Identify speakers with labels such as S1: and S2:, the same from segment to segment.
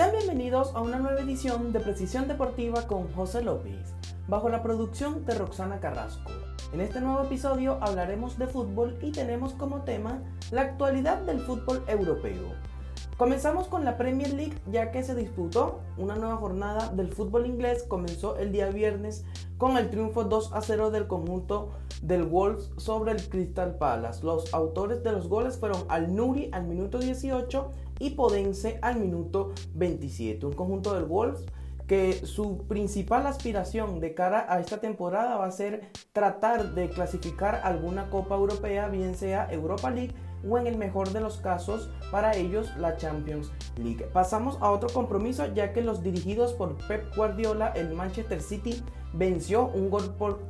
S1: Sean bienvenidos a una nueva edición de Precisión Deportiva con José López, bajo la producción de Roxana Carrasco. En este nuevo episodio hablaremos de fútbol y tenemos como tema la actualidad del fútbol europeo. Comenzamos con la Premier League ya que se disputó una nueva jornada del fútbol inglés. Comenzó el día viernes con el triunfo 2 a 0 del conjunto del Wolves sobre el Crystal Palace. Los autores de los goles fueron Al Nuri al minuto 18 y Podense al minuto 27. Un conjunto del Wolves que su principal aspiración de cara a esta temporada va a ser tratar de clasificar alguna Copa Europea, bien sea Europa League o en el mejor de los casos para ellos la Champions League. Pasamos a otro compromiso ya que los dirigidos por Pep Guardiola, el Manchester City venció un gol por,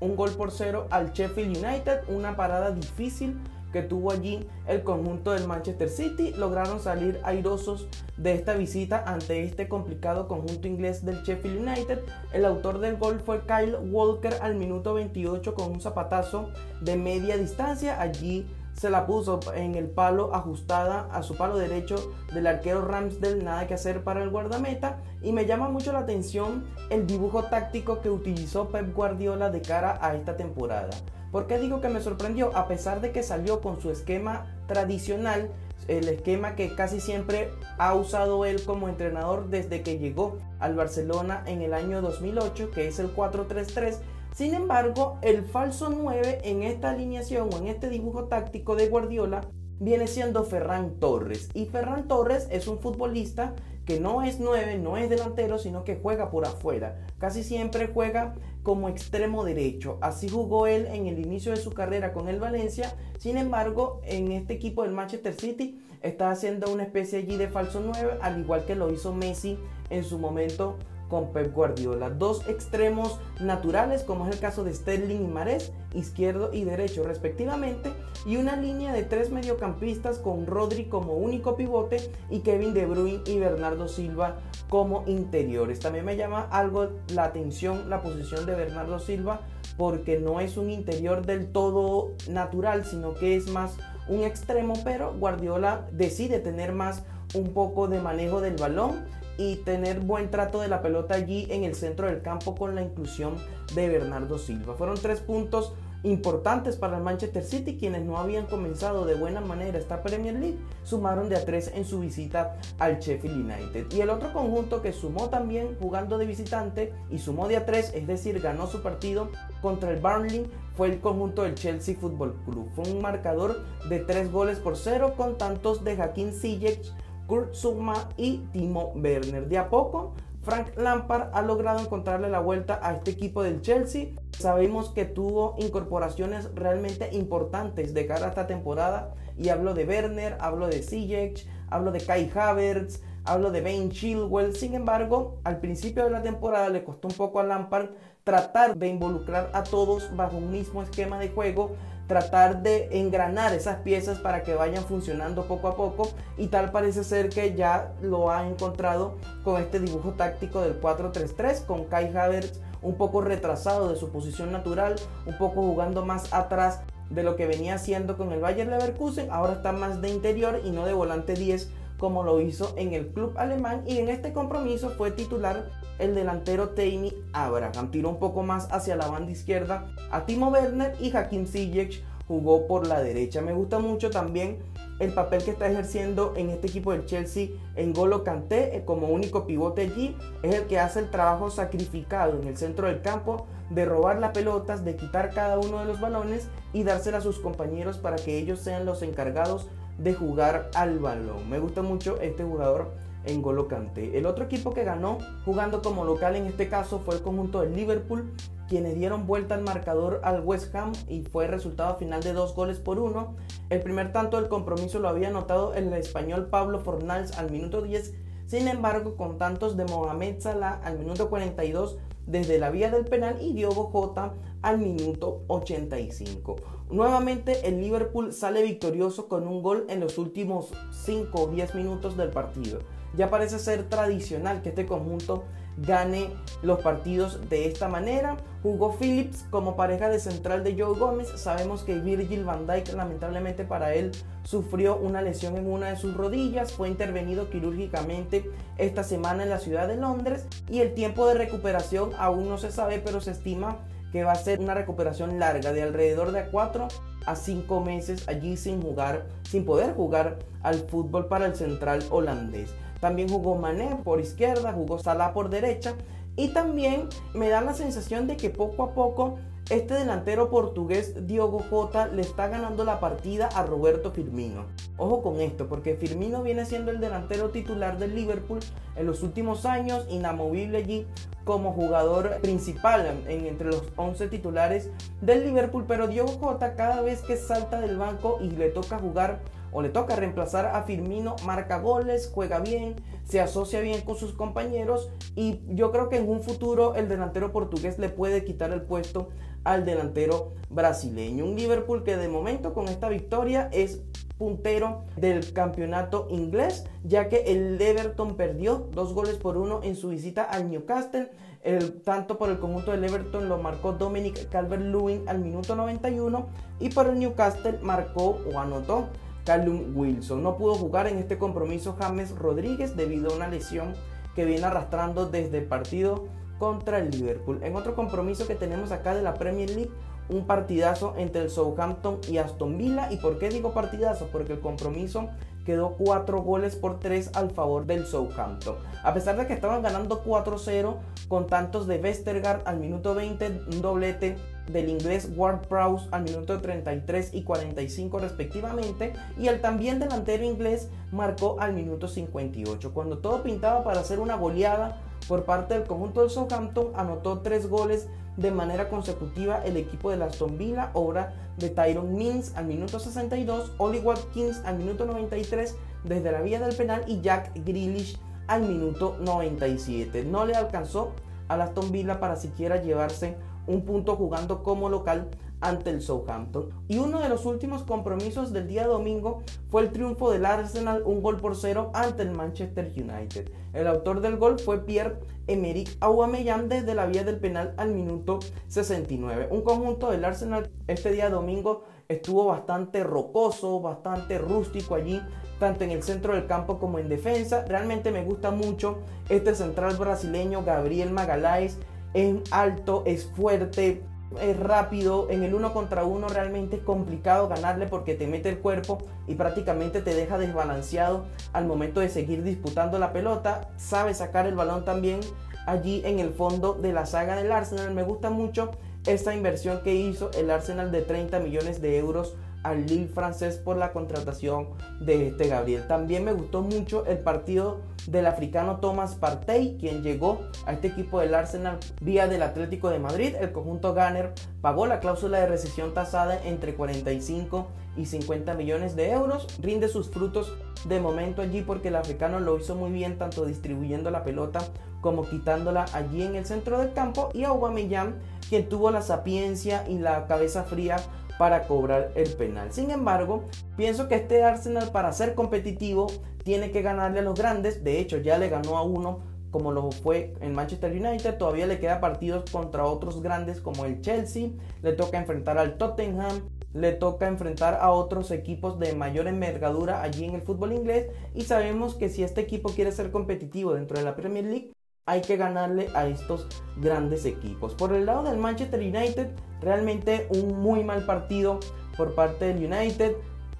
S1: un gol por cero al Sheffield United, una parada difícil que tuvo allí el conjunto del Manchester City. Lograron salir airosos de esta visita ante este complicado conjunto inglés del Sheffield United. El autor del gol fue Kyle Walker al minuto 28 con un zapatazo de media distancia. Allí se la puso en el palo ajustada a su palo derecho del arquero Ramsdale, nada que hacer para el guardameta. Y me llama mucho la atención el dibujo táctico que utilizó Pep Guardiola de cara a esta temporada. ¿Por qué digo que me sorprendió? A pesar de que salió con su esquema tradicional, el esquema que casi siempre ha usado él como entrenador desde que llegó al Barcelona en el año 2008, que es el 4-3-3. Sin embargo, el falso 9 en esta alineación o en este dibujo táctico de Guardiola viene siendo Ferran Torres. Y Ferran Torres es un futbolista que no es 9, no es delantero, sino que juega por afuera. Casi siempre juega como extremo derecho. Así jugó él en el inicio de su carrera con el Valencia. Sin embargo, en este equipo del Manchester City está haciendo una especie allí de falso 9, al igual que lo hizo Messi en su momento con Pep Guardiola. Dos extremos naturales, como es el caso de Sterling y Mares, izquierdo y derecho respectivamente, y una línea de tres mediocampistas con Rodri como único pivote y Kevin De Bruyne y Bernardo Silva como interiores. También me llama algo la atención la posición de Bernardo Silva porque no es un interior del todo natural, sino que es más un extremo, pero Guardiola decide tener más un poco de manejo del balón y tener buen trato de la pelota allí en el centro del campo con la inclusión de Bernardo Silva. Fueron tres puntos importantes para el Manchester City, quienes no habían comenzado de buena manera esta Premier League, sumaron de a tres en su visita al Sheffield United. Y el otro conjunto que sumó también jugando de visitante y sumó de a tres, es decir, ganó su partido contra el Burnley, fue el conjunto del Chelsea Football Club. Fue un marcador de tres goles por cero con tantos de Joaquín Ziyech, Kurt Zuma y Timo Werner. De a poco, Frank Lampard ha logrado encontrarle la vuelta a este equipo del Chelsea. Sabemos que tuvo incorporaciones realmente importantes de cara a esta temporada. Y hablo de Werner, hablo de Ziyech, hablo de Kai Havertz, hablo de Ben Chilwell. Sin embargo, al principio de la temporada le costó un poco a Lampard tratar de involucrar a todos bajo un mismo esquema de juego tratar de engranar esas piezas para que vayan funcionando poco a poco y tal parece ser que ya lo ha encontrado con este dibujo táctico del 4-3-3 con Kai Havertz un poco retrasado de su posición natural, un poco jugando más atrás de lo que venía haciendo con el Bayer Leverkusen, ahora está más de interior y no de volante 10 como lo hizo en el club alemán y en este compromiso fue titular el delantero Tammy Abraham. Tiró un poco más hacia la banda izquierda a Timo Werner y Hakim Ziyech jugó por la derecha. Me gusta mucho también el papel que está ejerciendo en este equipo del Chelsea en Golo Kanté eh, como único pivote allí. Es el que hace el trabajo sacrificado en el centro del campo de robar las pelotas, de quitar cada uno de los balones y dársela a sus compañeros para que ellos sean los encargados de jugar al balón. Me gusta mucho este jugador en Golo Kanté. El otro equipo que ganó jugando como local en este caso fue el conjunto de Liverpool, quienes dieron vuelta al marcador al West Ham y fue resultado final de dos goles por uno. El primer tanto del compromiso lo había anotado el español Pablo Fornals al minuto 10, sin embargo con tantos de Mohamed Salah al minuto 42 desde la vía del penal y Diogo Jota al minuto 85. Nuevamente el Liverpool sale victorioso con un gol en los últimos 5 o 10 minutos del partido. Ya parece ser tradicional que este conjunto gane los partidos de esta manera. Jugó Phillips como pareja de central de Joe Gómez. Sabemos que Virgil van Dijk lamentablemente para él sufrió una lesión en una de sus rodillas. Fue intervenido quirúrgicamente esta semana en la ciudad de Londres y el tiempo de recuperación aún no se sabe, pero se estima que va a ser una recuperación larga de alrededor de 4 a 5 meses allí sin jugar, sin poder jugar al fútbol para el central holandés. También jugó Mané por izquierda, jugó Salah por derecha y también me da la sensación de que poco a poco este delantero portugués Diogo Jota le está ganando la partida a Roberto Firmino. Ojo con esto, porque Firmino viene siendo el delantero titular del Liverpool en los últimos años, inamovible allí como jugador principal en, entre los 11 titulares del Liverpool, pero Diogo Jota cada vez que salta del banco y le toca jugar o le toca reemplazar a Firmino, marca goles, juega bien, se asocia bien con sus compañeros y yo creo que en un futuro el delantero portugués le puede quitar el puesto al delantero brasileño. Un Liverpool que de momento con esta victoria es puntero del campeonato inglés, ya que el Everton perdió dos goles por uno en su visita al Newcastle. El, tanto por el conjunto del Everton lo marcó Dominic Calvert-Lewin al minuto 91 y por el Newcastle marcó o anotó Callum Wilson. No pudo jugar en este compromiso James Rodríguez debido a una lesión que viene arrastrando desde el partido contra el Liverpool. En otro compromiso que tenemos acá de la Premier League, un partidazo entre el Southampton y Aston Villa. ¿Y por qué digo partidazo? Porque el compromiso quedó 4 goles por 3 al favor del Southampton. A pesar de que estaban ganando 4-0 con tantos de Westergaard al minuto 20, un doblete del inglés Ward Prowse al minuto 33 y 45 respectivamente y el también delantero inglés marcó al minuto 58. Cuando todo pintaba para hacer una goleada por parte del conjunto del Southampton, anotó 3 goles de manera consecutiva el equipo de Aston Villa, obra de Tyron Mins al minuto 62, Oli Watkins al minuto 93 desde la vía del penal y Jack Grealish al minuto 97. No le alcanzó a Aston Villa para siquiera llevarse un punto jugando como local ante el Southampton. Y uno de los últimos compromisos del día domingo fue el triunfo del Arsenal, un gol por cero ante el Manchester United. El autor del gol fue Pierre-Emerick Aubameyang desde la vía del penal al minuto 69. Un conjunto del Arsenal este día domingo estuvo bastante rocoso, bastante rústico allí, tanto en el centro del campo como en defensa. Realmente me gusta mucho este central brasileño Gabriel Magaláes es alto, es fuerte, es rápido. En el uno contra uno realmente es complicado ganarle porque te mete el cuerpo y prácticamente te deja desbalanceado al momento de seguir disputando la pelota. Sabe sacar el balón también allí en el fondo de la saga del Arsenal. Me gusta mucho esta inversión que hizo el Arsenal de 30 millones de euros al Lille francés por la contratación de este Gabriel. También me gustó mucho el partido del africano Thomas Partey, quien llegó a este equipo del Arsenal vía del Atlético de Madrid. El conjunto Gunner pagó la cláusula de recesión tasada entre 45 y 50 millones de euros. Rinde sus frutos de momento allí porque el africano lo hizo muy bien tanto distribuyendo la pelota como quitándola allí en el centro del campo y Aubameyang quien tuvo la sapiencia y la cabeza fría para cobrar el penal. Sin embargo, pienso que este Arsenal para ser competitivo tiene que ganarle a los grandes. De hecho, ya le ganó a uno como lo fue en Manchester United. Todavía le queda partidos contra otros grandes como el Chelsea. Le toca enfrentar al Tottenham. Le toca enfrentar a otros equipos de mayor envergadura allí en el fútbol inglés. Y sabemos que si este equipo quiere ser competitivo dentro de la Premier League, hay que ganarle a estos grandes equipos. Por el lado del Manchester United, realmente un muy mal partido por parte del United.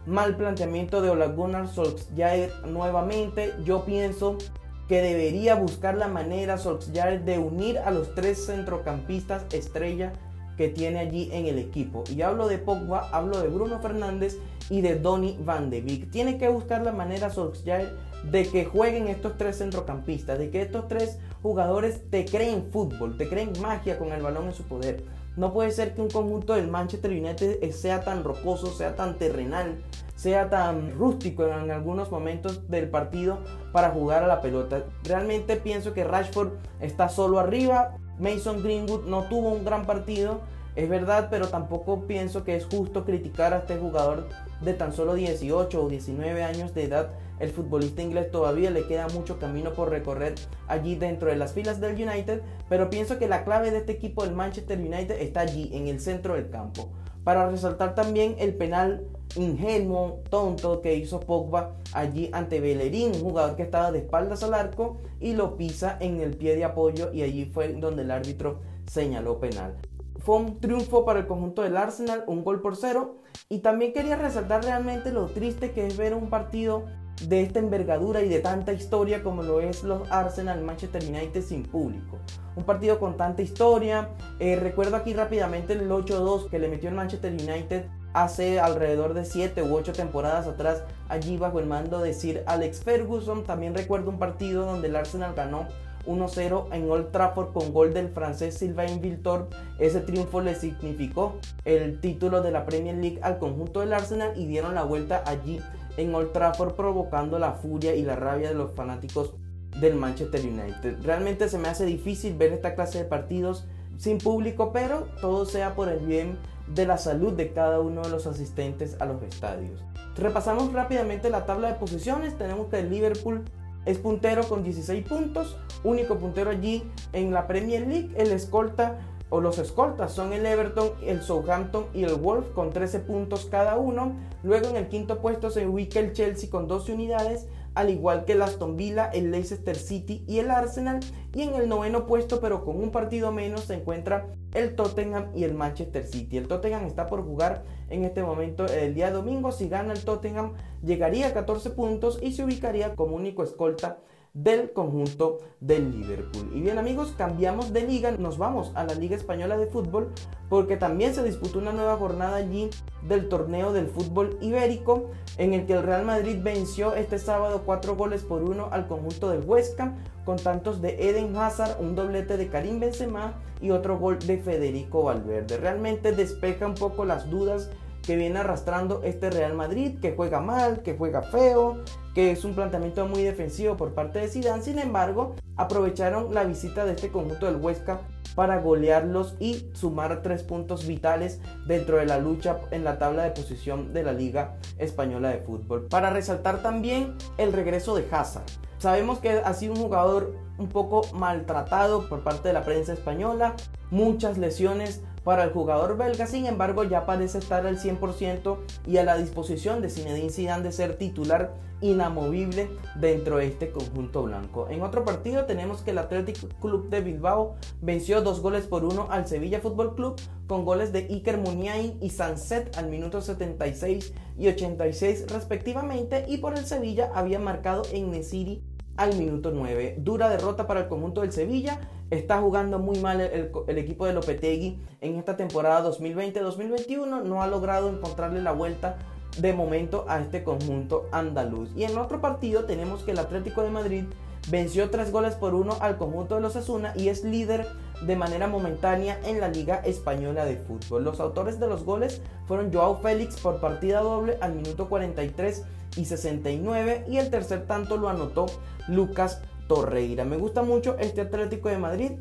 S1: Mal planteamiento de Ole Gunnar Solskjaer nuevamente. Yo pienso que debería buscar la manera Solskjaer de unir a los tres centrocampistas estrella que tiene allí en el equipo. Y hablo de Pogba, hablo de Bruno Fernández y de Donny Van de Beek. Tiene que buscar la manera Solskjaer de que jueguen estos tres centrocampistas, de que estos tres jugadores te creen fútbol, te creen magia con el balón en su poder. No puede ser que un conjunto del Manchester United sea tan rocoso, sea tan terrenal, sea tan rústico en algunos momentos del partido para jugar a la pelota. Realmente pienso que Rashford está solo arriba. Mason Greenwood no tuvo un gran partido. Es verdad, pero tampoco pienso que es justo criticar a este jugador de tan solo 18 o 19 años de edad. El futbolista inglés todavía le queda mucho camino por recorrer allí dentro de las filas del United, pero pienso que la clave de este equipo del Manchester United está allí, en el centro del campo. Para resaltar también el penal ingenuo, tonto que hizo Pogba allí ante Bellerín, un jugador que estaba de espaldas al arco y lo pisa en el pie de apoyo y allí fue donde el árbitro señaló penal. Fue un triunfo para el conjunto del Arsenal, un gol por cero. Y también quería resaltar realmente lo triste que es ver un partido de esta envergadura y de tanta historia como lo es los Arsenal Manchester United sin público. Un partido con tanta historia. Eh, recuerdo aquí rápidamente el 8-2 que le metió el Manchester United hace alrededor de 7 u 8 temporadas atrás, allí bajo el mando de Sir Alex Ferguson. También recuerdo un partido donde el Arsenal ganó 1-0 en Old Trafford con gol del francés Sylvain Viltor. Ese triunfo le significó el título de la Premier League al conjunto del Arsenal y dieron la vuelta allí en Old Trafford provocando la furia y la rabia de los fanáticos del Manchester United. Realmente se me hace difícil ver esta clase de partidos sin público, pero todo sea por el bien de la salud de cada uno de los asistentes a los estadios. Repasamos rápidamente la tabla de posiciones. Tenemos que el Liverpool es puntero con 16 puntos, único puntero allí en la Premier League. El escolta o los escoltas son el Everton, el Southampton y el Wolf con 13 puntos cada uno. Luego en el quinto puesto se ubica el Chelsea con 12 unidades al igual que el Aston Villa, el Leicester City y el Arsenal. Y en el noveno puesto, pero con un partido menos, se encuentra el Tottenham y el Manchester City. El Tottenham está por jugar en este momento el día domingo. Si gana el Tottenham, llegaría a 14 puntos y se ubicaría como único escolta del conjunto del Liverpool. Y bien amigos, cambiamos de liga, nos vamos a la Liga Española de Fútbol porque también se disputó una nueva jornada allí del torneo del fútbol ibérico en el que el Real Madrid venció este sábado cuatro goles por uno al conjunto del Huesca con tantos de Eden Hazard, un doblete de Karim Benzema y otro gol de Federico Valverde. Realmente despeja un poco las dudas que viene arrastrando este Real Madrid, que juega mal, que juega feo, que es un planteamiento muy defensivo por parte de Zidane. Sin embargo, aprovecharon la visita de este conjunto del Huesca para golearlos y sumar tres puntos vitales dentro de la lucha en la tabla de posición de la Liga Española de Fútbol. Para resaltar también el regreso de Hazard. Sabemos que ha sido un jugador un poco maltratado por parte de la prensa española, muchas lesiones para el jugador belga, sin embargo, ya parece estar al 100% y a la disposición de Zinedine Zidane de ser titular inamovible dentro de este conjunto blanco. En otro partido tenemos que el Athletic Club de Bilbao venció dos goles por uno al Sevilla Fútbol Club con goles de Iker Muniain y Sanset al minuto 76 y 86 respectivamente y por el Sevilla había marcado en al minuto 9. Dura derrota para el conjunto del Sevilla. Está jugando muy mal el, equipo de Lopetegui en esta temporada 2020-2021. No ha logrado encontrarle la vuelta de momento a este conjunto andaluz. Y en otro partido tenemos que el Atlético de Madrid venció tres goles por uno al conjunto de los Asuna y es líder de manera momentánea en la Liga Española de Fútbol. Los autores de los goles fueron Joao Félix por partida doble al minuto 43 y 69 y el tercer tanto lo anotó Lucas Torreira. Me gusta mucho este Atlético de Madrid.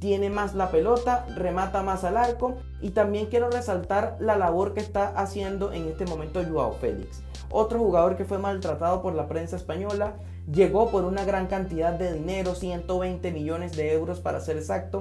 S1: Tiene más la pelota, remata más al arco y también quiero resaltar la labor que está haciendo en este momento Joao Félix. Otro jugador que fue maltratado por la prensa española, llegó por una gran cantidad de dinero, 120 millones de euros para ser exacto,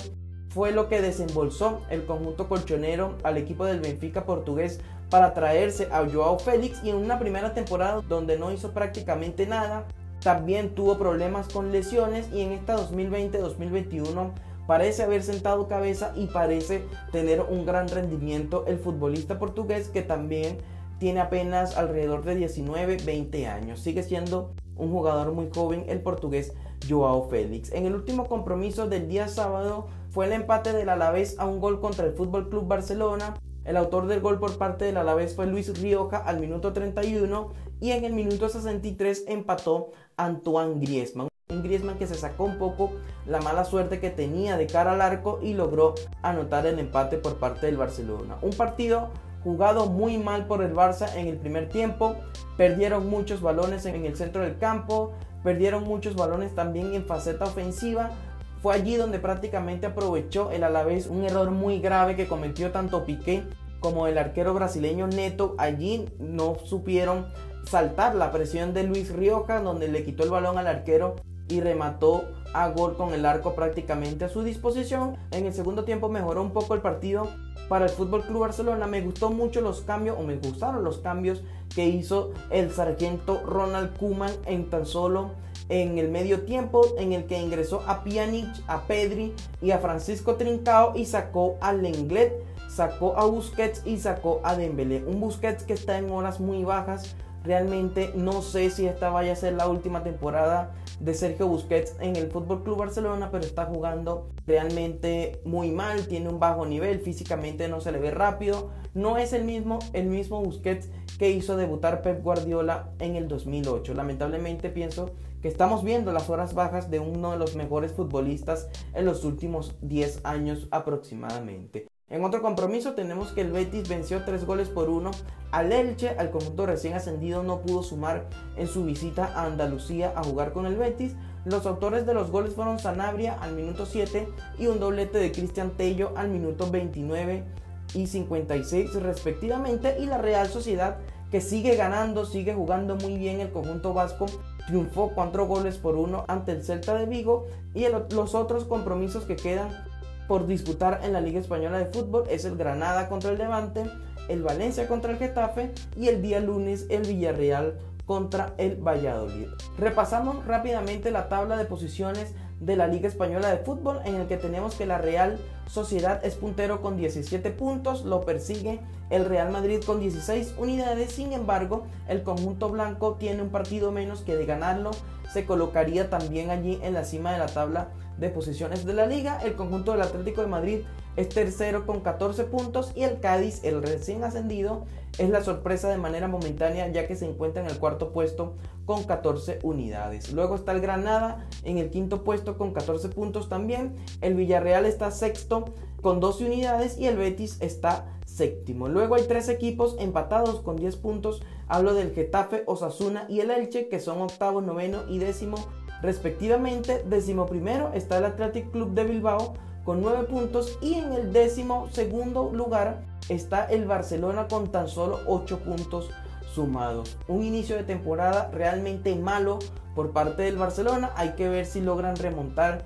S1: fue lo que desembolsó el conjunto colchonero al equipo del Benfica portugués para traerse a Joao Félix y en una primera temporada donde no hizo prácticamente nada, también tuvo problemas con lesiones y en esta 2020-2021 parece haber sentado cabeza y parece tener un gran rendimiento el futbolista portugués que también tiene apenas alrededor de 19, 20 años. Sigue siendo un jugador muy joven el portugués Joao Félix. En el último compromiso del día sábado fue el empate del Alavés a un gol contra el Fútbol Club Barcelona. El autor del gol por parte del Alavés fue Luis Rioja al minuto 31 y en el minuto 63 empató Antoine Griezmann. Un Griezmann que se sacó un poco la mala suerte que tenía de cara al arco y logró anotar el empate por parte del Barcelona. Un partido jugado muy mal por el Barça en el primer tiempo. Perdieron muchos balones en el centro del campo, perdieron muchos balones también en faceta ofensiva Fue allí donde prácticamente aprovechó el Alavés un error muy grave que cometió tanto Piqué como el arquero brasileño Neto. Allí no supieron saltar la presión de Luis Rioja, donde le quitó el balón al arquero y remató a gol con el arco prácticamente a su disposición. En el segundo tiempo mejoró un poco el partido para el Fútbol Club Barcelona. Me gustó mucho los cambios o me gustaron los cambios que hizo el sargento Ronald Kuman en tan solo en el medio tiempo en el que ingresó a Pjanic, a Pedri y a Francisco Trincao y sacó a Lenglet, sacó a Busquets y sacó a Dembélé. Un Busquets que está en horas muy bajas. Realmente no sé si esta vaya a ser la última temporada de Sergio Busquets en el Fútbol Club Barcelona, pero está jugando realmente muy mal, tiene un bajo nivel, físicamente no se le ve rápido, no es el mismo el mismo Busquets que hizo debutar Pep Guardiola en el 2008. Lamentablemente pienso que estamos viendo las horas bajas de uno de los mejores futbolistas en los últimos 10 años aproximadamente. En otro compromiso tenemos que el Betis venció 3 goles por 1 al Elche, al conjunto recién ascendido no pudo sumar en su visita a Andalucía a jugar con el Betis. Los autores de los goles fueron Sanabria al minuto 7 y un doblete de Cristian Tello al minuto 29 y 56 respectivamente y la Real Sociedad que sigue ganando, sigue jugando muy bien el conjunto vasco triunfó 4 goles por 1 ante el Celta de Vigo y los otros compromisos que quedan por disputar en la Liga Española de Fútbol es el Granada contra el Levante, el Valencia contra el Getafe y el día lunes el Villarreal contra el Valladolid. Repasamos rápidamente la tabla de posiciones de la Liga Española de Fútbol en el que tenemos que la Real Sociedad es puntero con 17 puntos, lo persigue el Real Madrid con 16 unidades, sin embargo el conjunto blanco tiene un partido menos que de ganarlo se colocaría también allí en la cima de la tabla de posiciones de la liga. El conjunto del Atlético de Madrid es tercero con 14 puntos y el Cádiz, el recién ascendido, es la sorpresa de manera momentánea ya que se encuentra en el cuarto puesto con 14 unidades. Luego está el Granada en el quinto puesto con 14 puntos también. El Villarreal está sexto con 12 unidades y el Betis está séptimo. Luego hay tres equipos empatados con 10 puntos. Hablo del Getafe, Osasuna y el Elche que son octavo, noveno y décimo respectivamente. Décimo primero está el Athletic Club de Bilbao con 9 puntos y en el décimo segundo lugar está el Barcelona con tan solo 8 puntos sumados. Un inicio de temporada realmente malo por parte del Barcelona. Hay que ver si logran remontar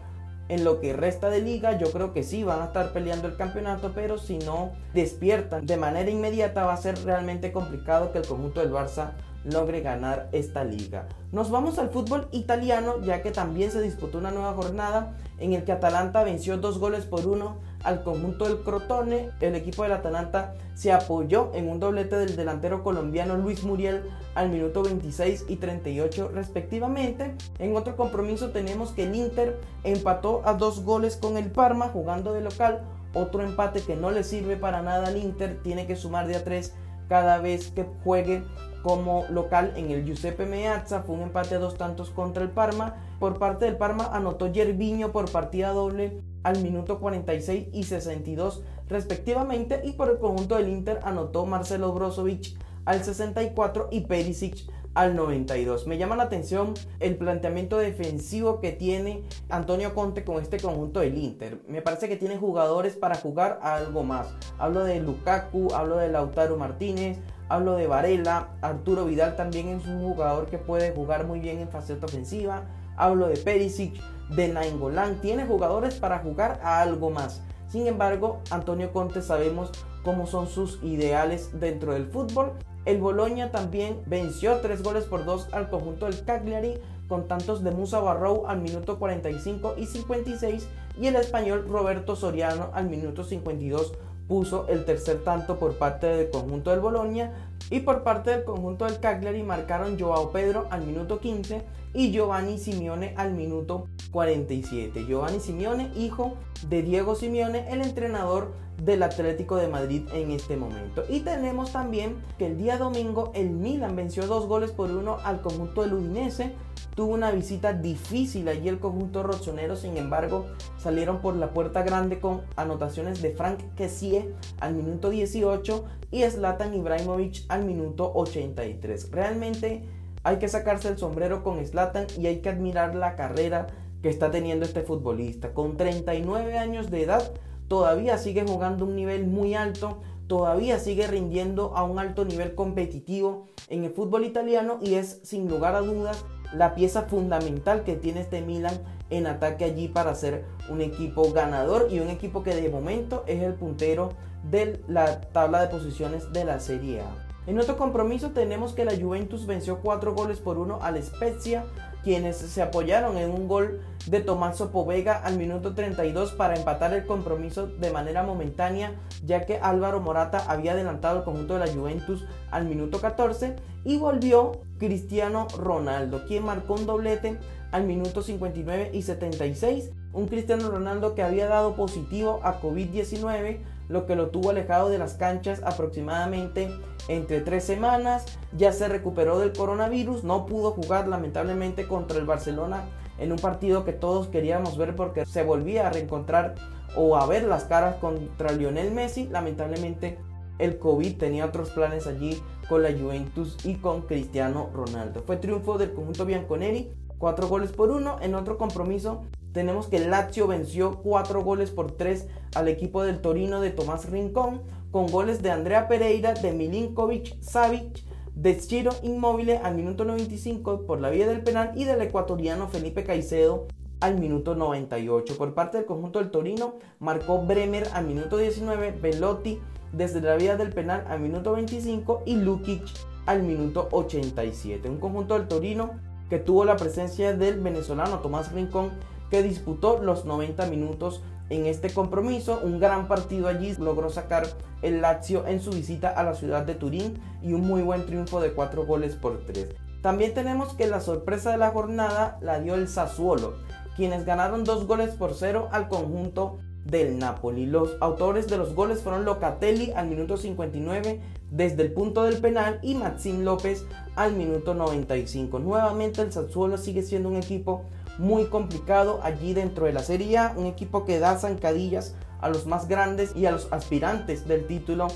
S1: en lo que resta de liga. Yo creo que sí van a estar peleando el campeonato, pero si no despiertan de manera inmediata va a ser realmente complicado que el conjunto del Barça logre ganar esta liga. Nos vamos al fútbol italiano ya que también se disputó una nueva jornada en el que Atalanta venció dos goles por uno al conjunto del Crotone. El equipo del Atalanta se apoyó en un doblete del delantero colombiano Luis Muriel al minuto 26 y 38 respectivamente. En otro compromiso tenemos que el Inter empató a dos goles con el Parma jugando de local. Otro empate que no le sirve para nada al Inter, tiene que sumar de a tres cada vez que juegue como local en el Giuseppe Meazza. Fue un empate a dos tantos contra el Parma. Por parte del Parma anotó Yerviño por partida doble al minuto 46 y 62 respectivamente. Y por el conjunto del Inter anotó Marcelo Brozovic al 64 y Perisic al 92. Me llama la atención el planteamiento defensivo que tiene Antonio Conte con este conjunto del Inter. Me parece que tiene jugadores para jugar algo más. Hablo de Lukaku, hablo de Lautaro Martínez, Hablo de Varela, Arturo Vidal también es un jugador que puede jugar muy bien en faceta ofensiva. Hablo de Perisic, de Nainggolan. Tiene jugadores para jugar a algo más. Sin embargo, Antonio Conte sabemos cómo son sus ideales dentro del fútbol. El Boloña también venció 3 goles por 2 al conjunto del Cagliari con tantos de Musa Barrow al minuto 45 y 56 y el español Roberto Soriano al minuto 52 puso el tercer tanto por parte del conjunto del Bolonia y por parte del conjunto del Cagliari marcaron Joao Pedro al minuto 15 y Giovanni Simeone al minuto 47. Giovanni Simeone, hijo de Diego Simeone, el entrenador del Atlético de Madrid en este momento. Y tenemos también que el día domingo el Milan venció dos goles por uno al conjunto del Udinese tuvo una visita difícil allí el conjunto rochonero, sin embargo salieron por la puerta grande con anotaciones de Frank Kessie al minuto 18 y Zlatan Ibrahimovic al minuto 83. Realmente hay que sacarse el sombrero con Zlatan y hay que admirar la carrera que está teniendo este futbolista. Con 39 años de edad, todavía sigue jugando un nivel muy alto, todavía sigue rindiendo a un alto nivel competitivo en el fútbol italiano y es sin lugar a dudas la pieza fundamental que tiene este Milan en ataque allí para ser un equipo ganador y un equipo que de momento es el puntero de la tabla de posiciones de la Serie A. En otro compromiso tenemos que la Juventus venció 4 goles por 1 al Spezia quienes se apoyaron en un gol de Tomaso Povega al minuto 32 para empatar el compromiso de manera momentánea, ya que Álvaro Morata había adelantado el conjunto de la Juventus al minuto 14 y volvió Cristiano Ronaldo, quien marcó un doblete al minuto 59 y 76, un Cristiano Ronaldo que había dado positivo a COVID-19 lo que lo tuvo alejado de las canchas aproximadamente entre tres semanas. Ya se recuperó del coronavirus, no pudo jugar lamentablemente contra el Barcelona en un partido que todos queríamos ver porque se volvía a reencontrar o a ver las caras contra Lionel Messi. Lamentablemente el COVID tenía otros planes allí con la Juventus y con Cristiano Ronaldo. Fue triunfo del conjunto Bianconeri, cuatro goles por uno. En otro compromiso tenemos que Lazio venció 4 goles por 3 al equipo del Torino de Tomás Rincón, con goles de Andrea Pereira, de Milinkovic Savic, de Chiro Inmóvil al minuto 95 por la vía del penal y del ecuatoriano Felipe Caicedo al minuto 98. Por parte del conjunto del Torino marcó Bremer al minuto 19, Velotti desde la vía del penal al minuto 25 y Lukic al minuto 87. Un conjunto del Torino que tuvo la presencia del venezolano Tomás Rincón que disputó los 90 minutos en este compromiso. Un gran partido allí logró sacar el Lazio en su visita a la ciudad de Turín y un muy buen triunfo de 4 goles por 3. También tenemos que la sorpresa de la jornada la dio el Sassuolo, quienes ganaron 2 goles por 0 al conjunto del Napoli. Los autores de los goles fueron Locatelli al minuto 59 desde el punto del penal y Maxim López al minuto 95. Nuevamente el Sassuolo sigue siendo un equipo muy complicado allí dentro de la Serie un equipo que da zancadillas a los más grandes y a los aspirantes del título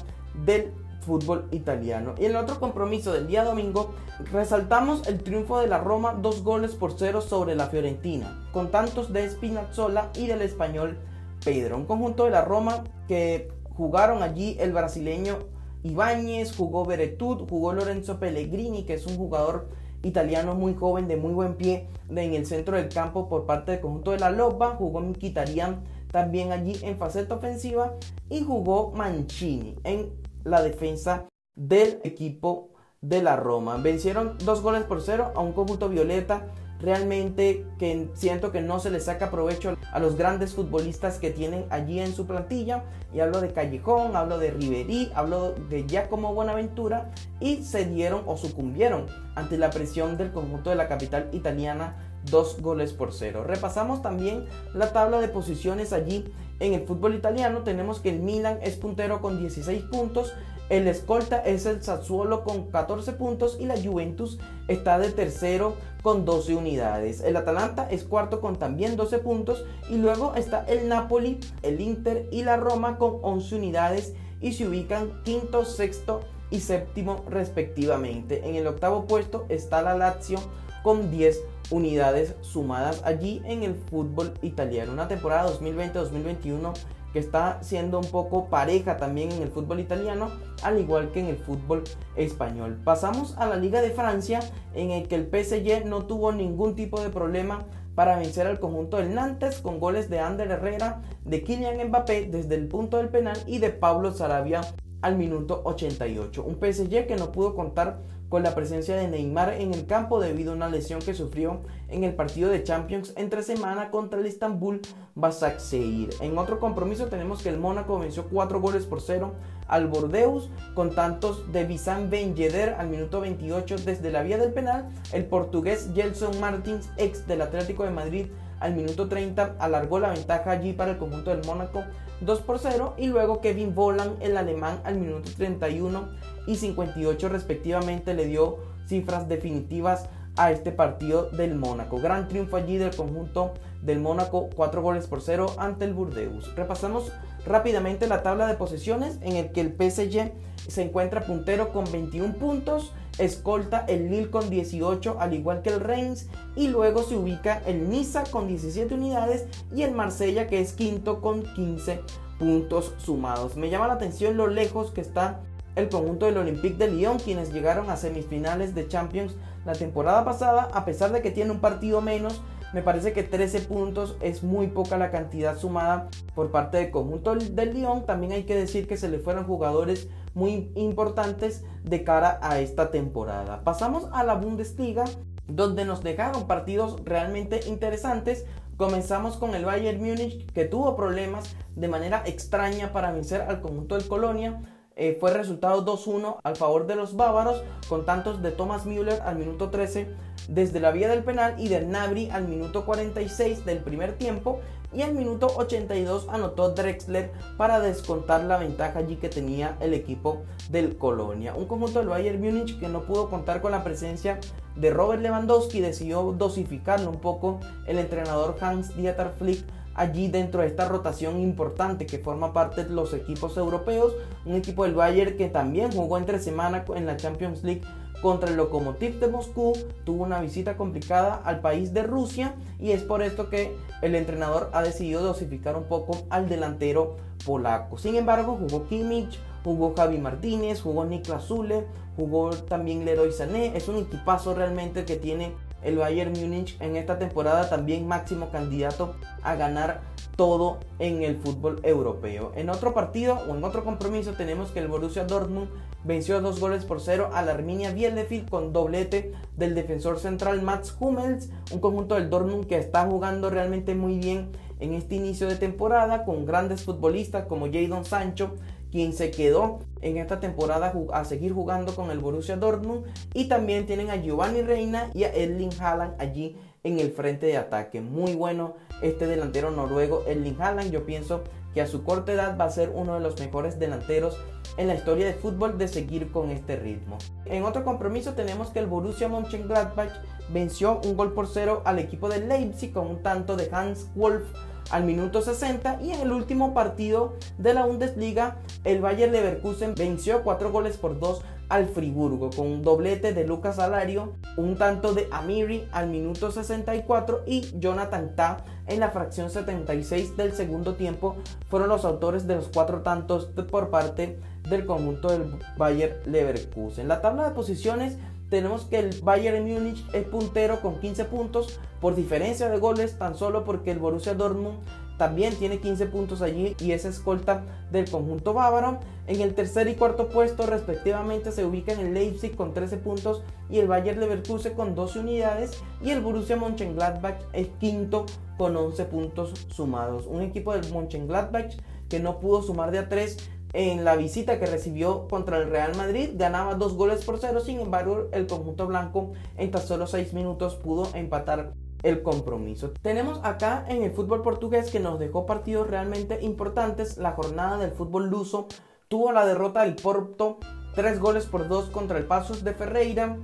S1: del fútbol italiano. Y en el otro compromiso del día domingo, resaltamos el triunfo de la Roma, dos goles por cero sobre la Fiorentina, con tantos de Spinazzola y del español Pedro. Un conjunto de la Roma que jugaron allí el brasileño Ibáñez, jugó Beretut, jugó Lorenzo Pellegrini, que es un jugador italiano muy joven, de muy buen pie, en el centro del campo por parte del conjunto de la Loba. Jugó Mkhitaryan también allí en faceta ofensiva y jugó Mancini en la defensa del equipo de la Roma. Vencieron dos goles por cero a un conjunto violeta realmente que siento que no se le saca provecho a los grandes futbolistas que tienen allí en su plantilla. Y hablo de Callejón, hablo de Riverí, hablo de Giacomo Buenaventura. Y se dieron o sucumbieron ante la presión del conjunto de la capital italiana. Dos goles por cero. Repasamos también la tabla de posiciones allí en el fútbol italiano. Tenemos que el Milan es puntero con 16 puntos. El escolta es el Sassuolo con 14 puntos y la Juventus está de tercero con 12 unidades. El Atalanta es cuarto con también 12 puntos y luego está el Napoli, el Inter y la Roma con 11 unidades y se ubican quinto, sexto y séptimo respectivamente. En el octavo puesto está la Lazio con 10 unidades sumadas allí en el fútbol italiano. Una temporada 2020-2021 que está siendo un poco pareja también en el fútbol italiano, al igual que en el fútbol español. Pasamos a la Liga de Francia, en el que el PSG no tuvo ningún tipo de problema para vencer al conjunto del Nantes con goles de Ander Herrera, de Kylian Mbappé desde el punto del penal y de Pablo Sarabia al minuto 88. Un PSG que no pudo contar con la presencia de Neymar en el campo debido a una lesión que sufrió en el partido de Champions entre semana contra el Istanbul Basaksehir. En otro compromiso tenemos que el Mónaco venció 4 goles por 0 al Bordeaux con tantos de Bissam Ben Yedder al minuto 28 desde la vía del penal. El portugués Gelson Martins, ex del Atlético de Madrid, al minuto 30 alargó la ventaja allí para el conjunto del Mónaco 2 por 0 y luego Kevin Volan, el alemán, al minuto 31 y 58 respectivamente le dio cifras definitivas a este partido del Mónaco. Gran triunfo allí del conjunto del Mónaco, 4 goles por 0 ante el Burdeus. Repasamos rápidamente la tabla de posesiones en el que el PSG se encuentra puntero con 21 puntos escolta el Lille con 18 al igual que el Reims y luego se ubica el Niza con 17 unidades y el Marsella que es quinto con 15 puntos sumados. Me llama la atención lo lejos que está el conjunto del Olympique de Lyon quienes llegaron a semifinales de Champions la temporada pasada a pesar de que tiene un partido menos me parece que 13 puntos es muy poca la cantidad sumada por parte del conjunto del Lyon. También hay que decir que se le fueron jugadores muy importantes de cara a esta temporada. Pasamos a la Bundesliga, donde nos dejaron partidos realmente interesantes. Comenzamos con el Bayern Múnich, que tuvo problemas de manera extraña para vencer al conjunto del Colonia. Eh, fue resultado 2-1 al favor de los bávaros, con tantos de Thomas Müller al minuto 13 desde la vía del penal y de Nabri al minuto 46 del primer tiempo y al minuto 82 anotó Drexler para descontar la ventaja allí que tenía el equipo del Colonia. Un conjunto del Bayern Múnich que no pudo contar con la presencia de Robert Lewandowski decidió dosificarlo un poco el entrenador Hans Dieter Flick allí dentro de esta rotación importante que forma parte de los equipos europeos. Un equipo del Bayern que también jugó entre semana en la Champions League contra el Lokomotiv de Moscú, tuvo una visita complicada al país de Rusia y es por esto que el entrenador ha decidido dosificar un poco al delantero polaco. Sin embargo, jugó Kimmich, jugó Javi Martínez, jugó Niklas Zule, jugó también Leroy Sané. Es un equipazo realmente que tiene el Bayern Múnich en esta temporada también máximo candidato a ganar todo en el fútbol europeo. En otro partido o en otro compromiso tenemos que el Borussia Dortmund venció dos goles por cero a la Arminia Bielefeld con doblete del defensor central Mats Hummels, un conjunto del Dortmund que está jugando realmente muy bien en este inicio de temporada con grandes futbolistas como Jadon Sancho, quien se quedó en esta temporada a seguir jugando con el Borussia Dortmund. Y también tienen a Giovanni Reina y a Erling Haaland allí en el frente de ataque. Muy bueno este delantero noruego, Erling Haaland. Yo pienso que a su corta edad va a ser uno de los mejores delanteros en la historia de fútbol de seguir con este ritmo. En otro compromiso tenemos que el Borussia Mönchengladbach venció un gol por cero al equipo de Leipzig con un tanto de Hans Wolf al minuto 60 y en el último partido de la Bundesliga el Bayer Leverkusen venció 4 goles por 2 al Friburgo con un doblete de Lucas Alario, un tanto de Amiri al minuto 64 y Jonathan Ta en la fracción 76 del segundo tiempo fueron los autores de los cuatro tantos por parte del conjunto del Bayer Leverkusen. La tabla de posiciones tenemos que el Bayern Múnich es puntero con 15 puntos por diferencia de goles, tan solo porque el Borussia Dortmund también tiene 15 puntos allí y es escolta del conjunto bávaro. En el tercer y cuarto puesto respectivamente se ubican el Leipzig con 13 puntos y el Bayern Leverkusen con 12 unidades y el Borussia Mönchengladbach es quinto con 11 puntos sumados. Un equipo del Mönchengladbach que no pudo sumar de a 3 en la visita que recibió contra el Real Madrid ganaba dos goles por cero, sin embargo el conjunto blanco en tan solo seis minutos pudo empatar el compromiso. Tenemos acá en el fútbol portugués que nos dejó partidos realmente importantes. La jornada del fútbol luso tuvo la derrota del Porto, tres goles por dos contra el Pasos de Ferreira.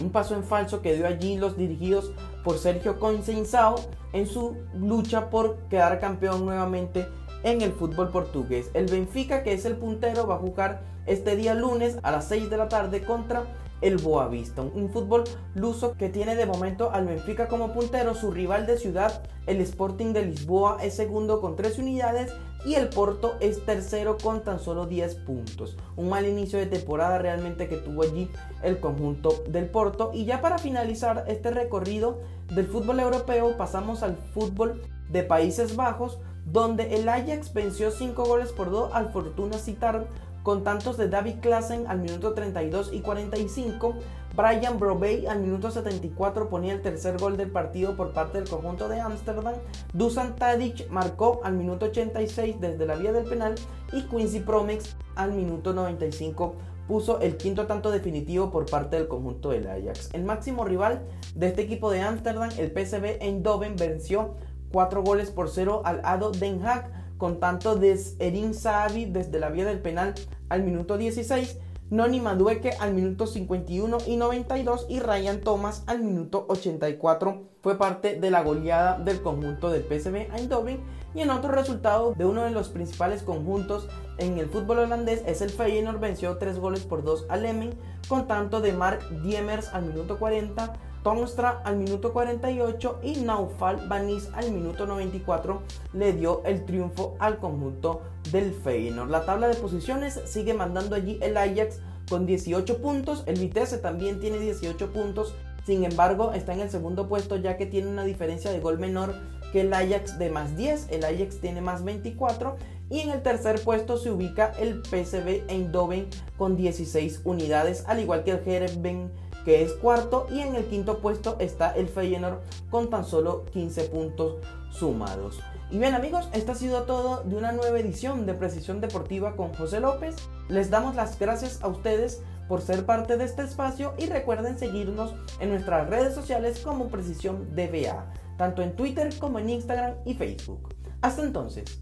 S1: Un paso en falso que dio allí los dirigidos por Sergio Conceição en su lucha por quedar campeón nuevamente en el fútbol portugués. El Benfica, que es el puntero, va a jugar este día lunes a las 6 de la tarde contra el Boavista. Un fútbol luso que tiene de momento al Benfica como puntero. Su rival de ciudad, el Sporting de Lisboa, es segundo con 3 unidades y el Porto es tercero con tan solo 10 puntos. Un mal inicio de temporada realmente que tuvo allí el conjunto del Porto. Y ya para finalizar este recorrido del fútbol europeo pasamos al fútbol de Países Bajos donde el Ajax venció 5 goles por 2 al Fortuna Citar con tantos de David Klassen al minuto 32 y 45. Brian Brobey al minuto 74 ponía el tercer gol del partido por parte del conjunto de Ámsterdam. Dusan Tadic marcó al minuto 86 desde la vía del penal y Quincy Promex al minuto 95 puso el quinto tanto definitivo por parte del conjunto del Ajax. El máximo rival de este equipo de Ámsterdam, el PSV Eindhoven, venció 4 goles por 0 al Ado Den Haag con tanto de Erin Saabi desde la vía del penal al minuto 16. Noni Madueque al minuto 51 y 92 y Ryan Thomas al minuto 84 fue parte de la goleada del conjunto del PSV Eindhoven y en otro resultado de uno de los principales conjuntos en el fútbol holandés es el Feyenoord venció 3 goles por 2 al Emmen con tanto de Mark Diemers al minuto 40 Tongstra al minuto 48 y Naufal Banis al minuto 94 le dio el triunfo al conjunto del Feyenoord. La tabla de posiciones sigue mandando allí el Ajax con 18 puntos, el Vitesse también tiene 18 puntos, sin embargo está en el segundo puesto ya que tiene una diferencia de gol menor que el Ajax de más 10, el Ajax tiene más 24 y en el tercer puesto se ubica el PSV Eindhoven con 16 unidades, al igual que el Heerenveen que es cuarto, y en el quinto puesto está el Feyenoord con tan solo 15 puntos sumados. Y bien amigos, esto ha sido todo de una nueva edición de Precisión Deportiva con José López. Les damos las gracias a ustedes por ser parte de este espacio y recuerden seguirnos en nuestras redes sociales como Precisión DBA, tanto en Twitter como en Instagram y Facebook. Hasta entonces.